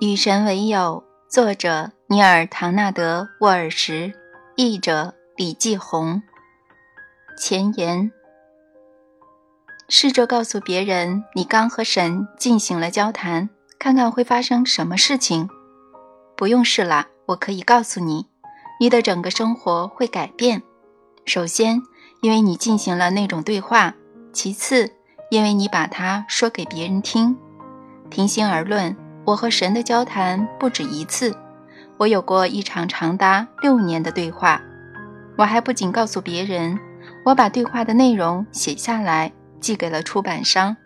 与神为友，作者尼尔·唐纳德·沃尔什，译者李继红。前言：试着告诉别人你刚和神进行了交谈，看看会发生什么事情。不用试了，我可以告诉你，你的整个生活会改变。首先，因为你进行了那种对话；其次，因为你把它说给别人听。平心而论。我和神的交谈不止一次，我有过一场长达六年的对话。我还不仅告诉别人，我把对话的内容写下来，寄给了出版商。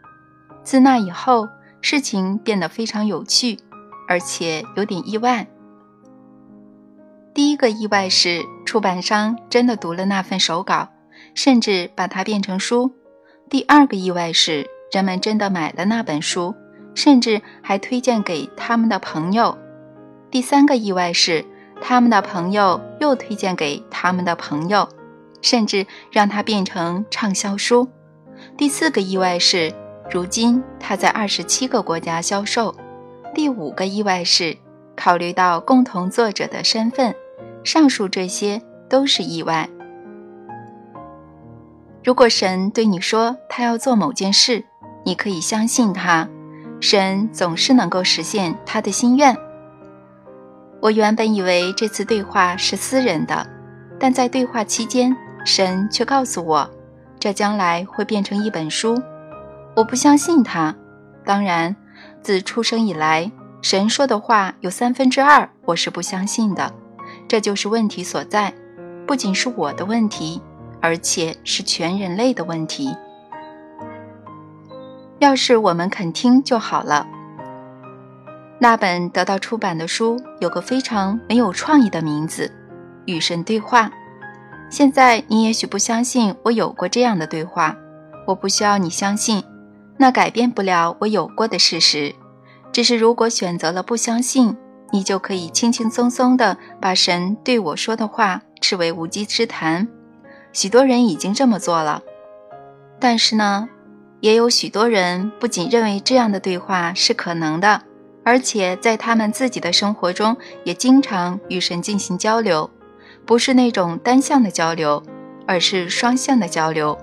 自那以后，事情变得非常有趣，而且有点意外。第一个意外是，出版商真的读了那份手稿，甚至把它变成书。第二个意外是，人们真的买了那本书。甚至还推荐给他们的朋友。第三个意外是，他们的朋友又推荐给他们的朋友，甚至让它变成畅销书。第四个意外是，如今它在二十七个国家销售。第五个意外是，考虑到共同作者的身份，上述这些都是意外。如果神对你说他要做某件事，你可以相信他。神总是能够实现他的心愿。我原本以为这次对话是私人的，但在对话期间，神却告诉我，这将来会变成一本书。我不相信他。当然，自出生以来，神说的话有三分之二我是不相信的。这就是问题所在，不仅是我的问题，而且是全人类的问题。要是我们肯听就好了。那本得到出版的书有个非常没有创意的名字，《与神对话》。现在你也许不相信我有过这样的对话，我不需要你相信，那改变不了我有过的事实。只是如果选择了不相信，你就可以轻轻松松地把神对我说的话视为无稽之谈。许多人已经这么做了，但是呢？也有许多人不仅认为这样的对话是可能的，而且在他们自己的生活中也经常与神进行交流，不是那种单向的交流，而是双向的交流。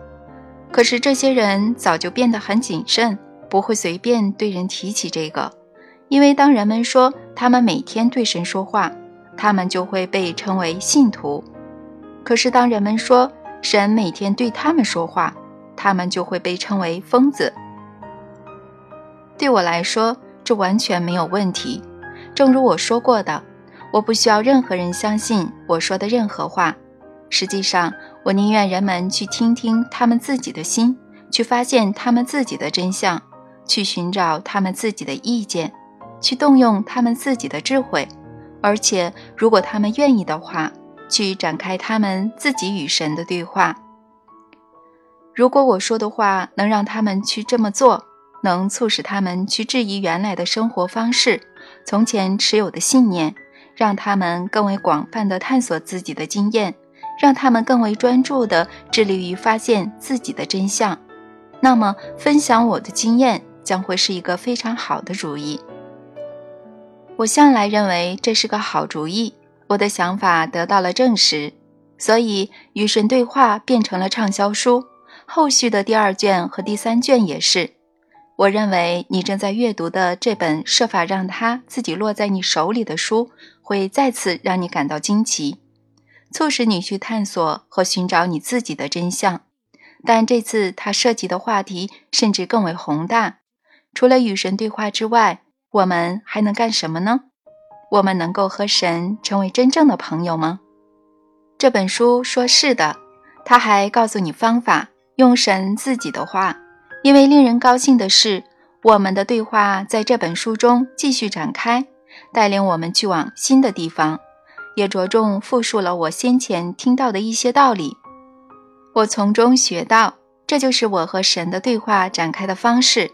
可是这些人早就变得很谨慎，不会随便对人提起这个，因为当人们说他们每天对神说话，他们就会被称为信徒；可是当人们说神每天对他们说话，他们就会被称为疯子。对我来说，这完全没有问题。正如我说过的，我不需要任何人相信我说的任何话。实际上，我宁愿人们去听听他们自己的心，去发现他们自己的真相，去寻找他们自己的意见，去动用他们自己的智慧，而且，如果他们愿意的话，去展开他们自己与神的对话。如果我说的话能让他们去这么做，能促使他们去质疑原来的生活方式、从前持有的信念，让他们更为广泛的探索自己的经验，让他们更为专注地致力于发现自己的真相，那么分享我的经验将会是一个非常好的主意。我向来认为这是个好主意，我的想法得到了证实，所以与神对话变成了畅销书。后续的第二卷和第三卷也是。我认为你正在阅读的这本设法让它自己落在你手里的书，会再次让你感到惊奇，促使你去探索和寻找你自己的真相。但这次它涉及的话题甚至更为宏大。除了与神对话之外，我们还能干什么呢？我们能够和神成为真正的朋友吗？这本书说是的，他还告诉你方法。用神自己的话，因为令人高兴的是，我们的对话在这本书中继续展开，带领我们去往新的地方，也着重复述了我先前听到的一些道理。我从中学到，这就是我和神的对话展开的方式。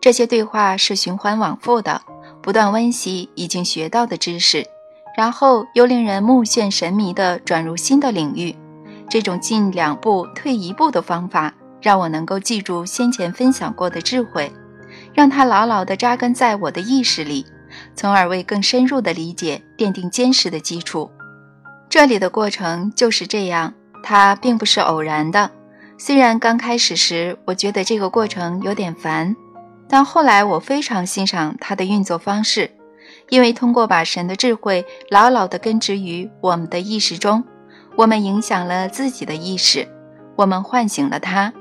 这些对话是循环往复的，不断温习已经学到的知识，然后又令人目眩神迷地转入新的领域。这种进两步退一步的方法，让我能够记住先前分享过的智慧，让它牢牢地扎根在我的意识里，从而为更深入的理解奠定坚实的基础。这里的过程就是这样，它并不是偶然的。虽然刚开始时我觉得这个过程有点烦，但后来我非常欣赏它的运作方式，因为通过把神的智慧牢牢地根植于我们的意识中，我们影响了自己的意识，我们唤醒了它，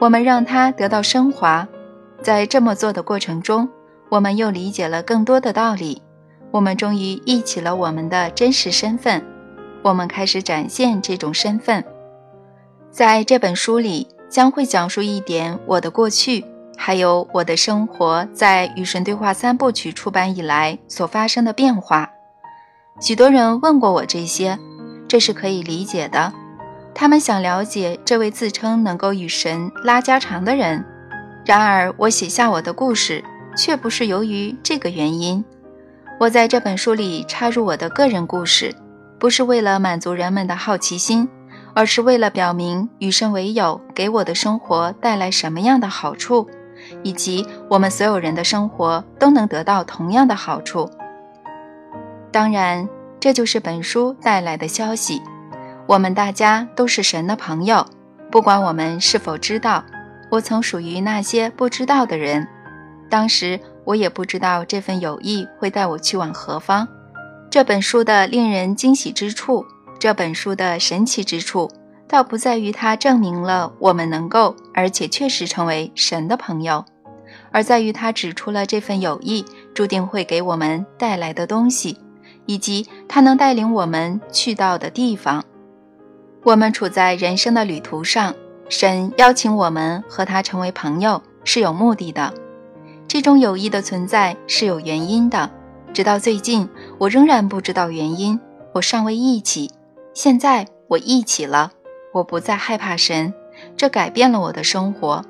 我们让它得到升华。在这么做的过程中，我们又理解了更多的道理，我们终于忆起了我们的真实身份，我们开始展现这种身份。在这本书里，将会讲述一点我的过去，还有我的生活在《与神对话三部曲》出版以来所发生的变化。许多人问过我这些，这是可以理解的。他们想了解这位自称能够与神拉家常的人。然而，我写下我的故事，却不是由于这个原因。我在这本书里插入我的个人故事，不是为了满足人们的好奇心。而是为了表明与神为友给我的生活带来什么样的好处，以及我们所有人的生活都能得到同样的好处。当然，这就是本书带来的消息。我们大家都是神的朋友，不管我们是否知道。我曾属于那些不知道的人，当时我也不知道这份友谊会带我去往何方。这本书的令人惊喜之处。这本书的神奇之处，倒不在于它证明了我们能够，而且确实成为神的朋友，而在于它指出了这份友谊注定会给我们带来的东西，以及它能带领我们去到的地方。我们处在人生的旅途上，神邀请我们和他成为朋友是有目的的。这种友谊的存在是有原因的，直到最近，我仍然不知道原因，我尚未忆起。现在我忆起了，我不再害怕神，这改变了我的生活。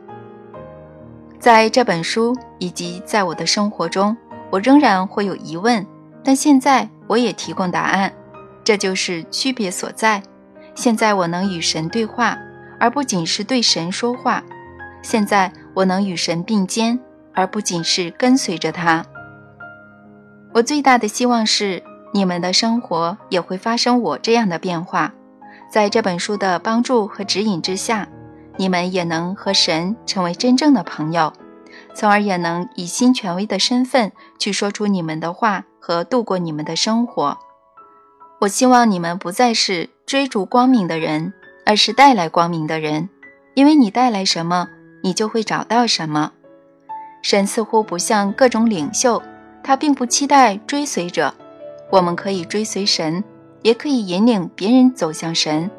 在这本书以及在我的生活中，我仍然会有疑问，但现在我也提供答案，这就是区别所在。现在我能与神对话，而不仅是对神说话；现在我能与神并肩，而不仅是跟随着他。我最大的希望是。你们的生活也会发生我这样的变化，在这本书的帮助和指引之下，你们也能和神成为真正的朋友，从而也能以新权威的身份去说出你们的话和度过你们的生活。我希望你们不再是追逐光明的人，而是带来光明的人，因为你带来什么，你就会找到什么。神似乎不像各种领袖，他并不期待追随者。我们可以追随神，也可以引领别人走向神。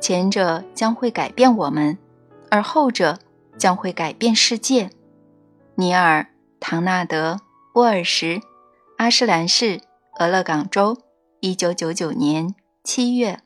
前者将会改变我们，而后者将会改变世界。尼尔·唐纳德·沃尔什，阿什兰市俄勒冈州，一九九九年七月。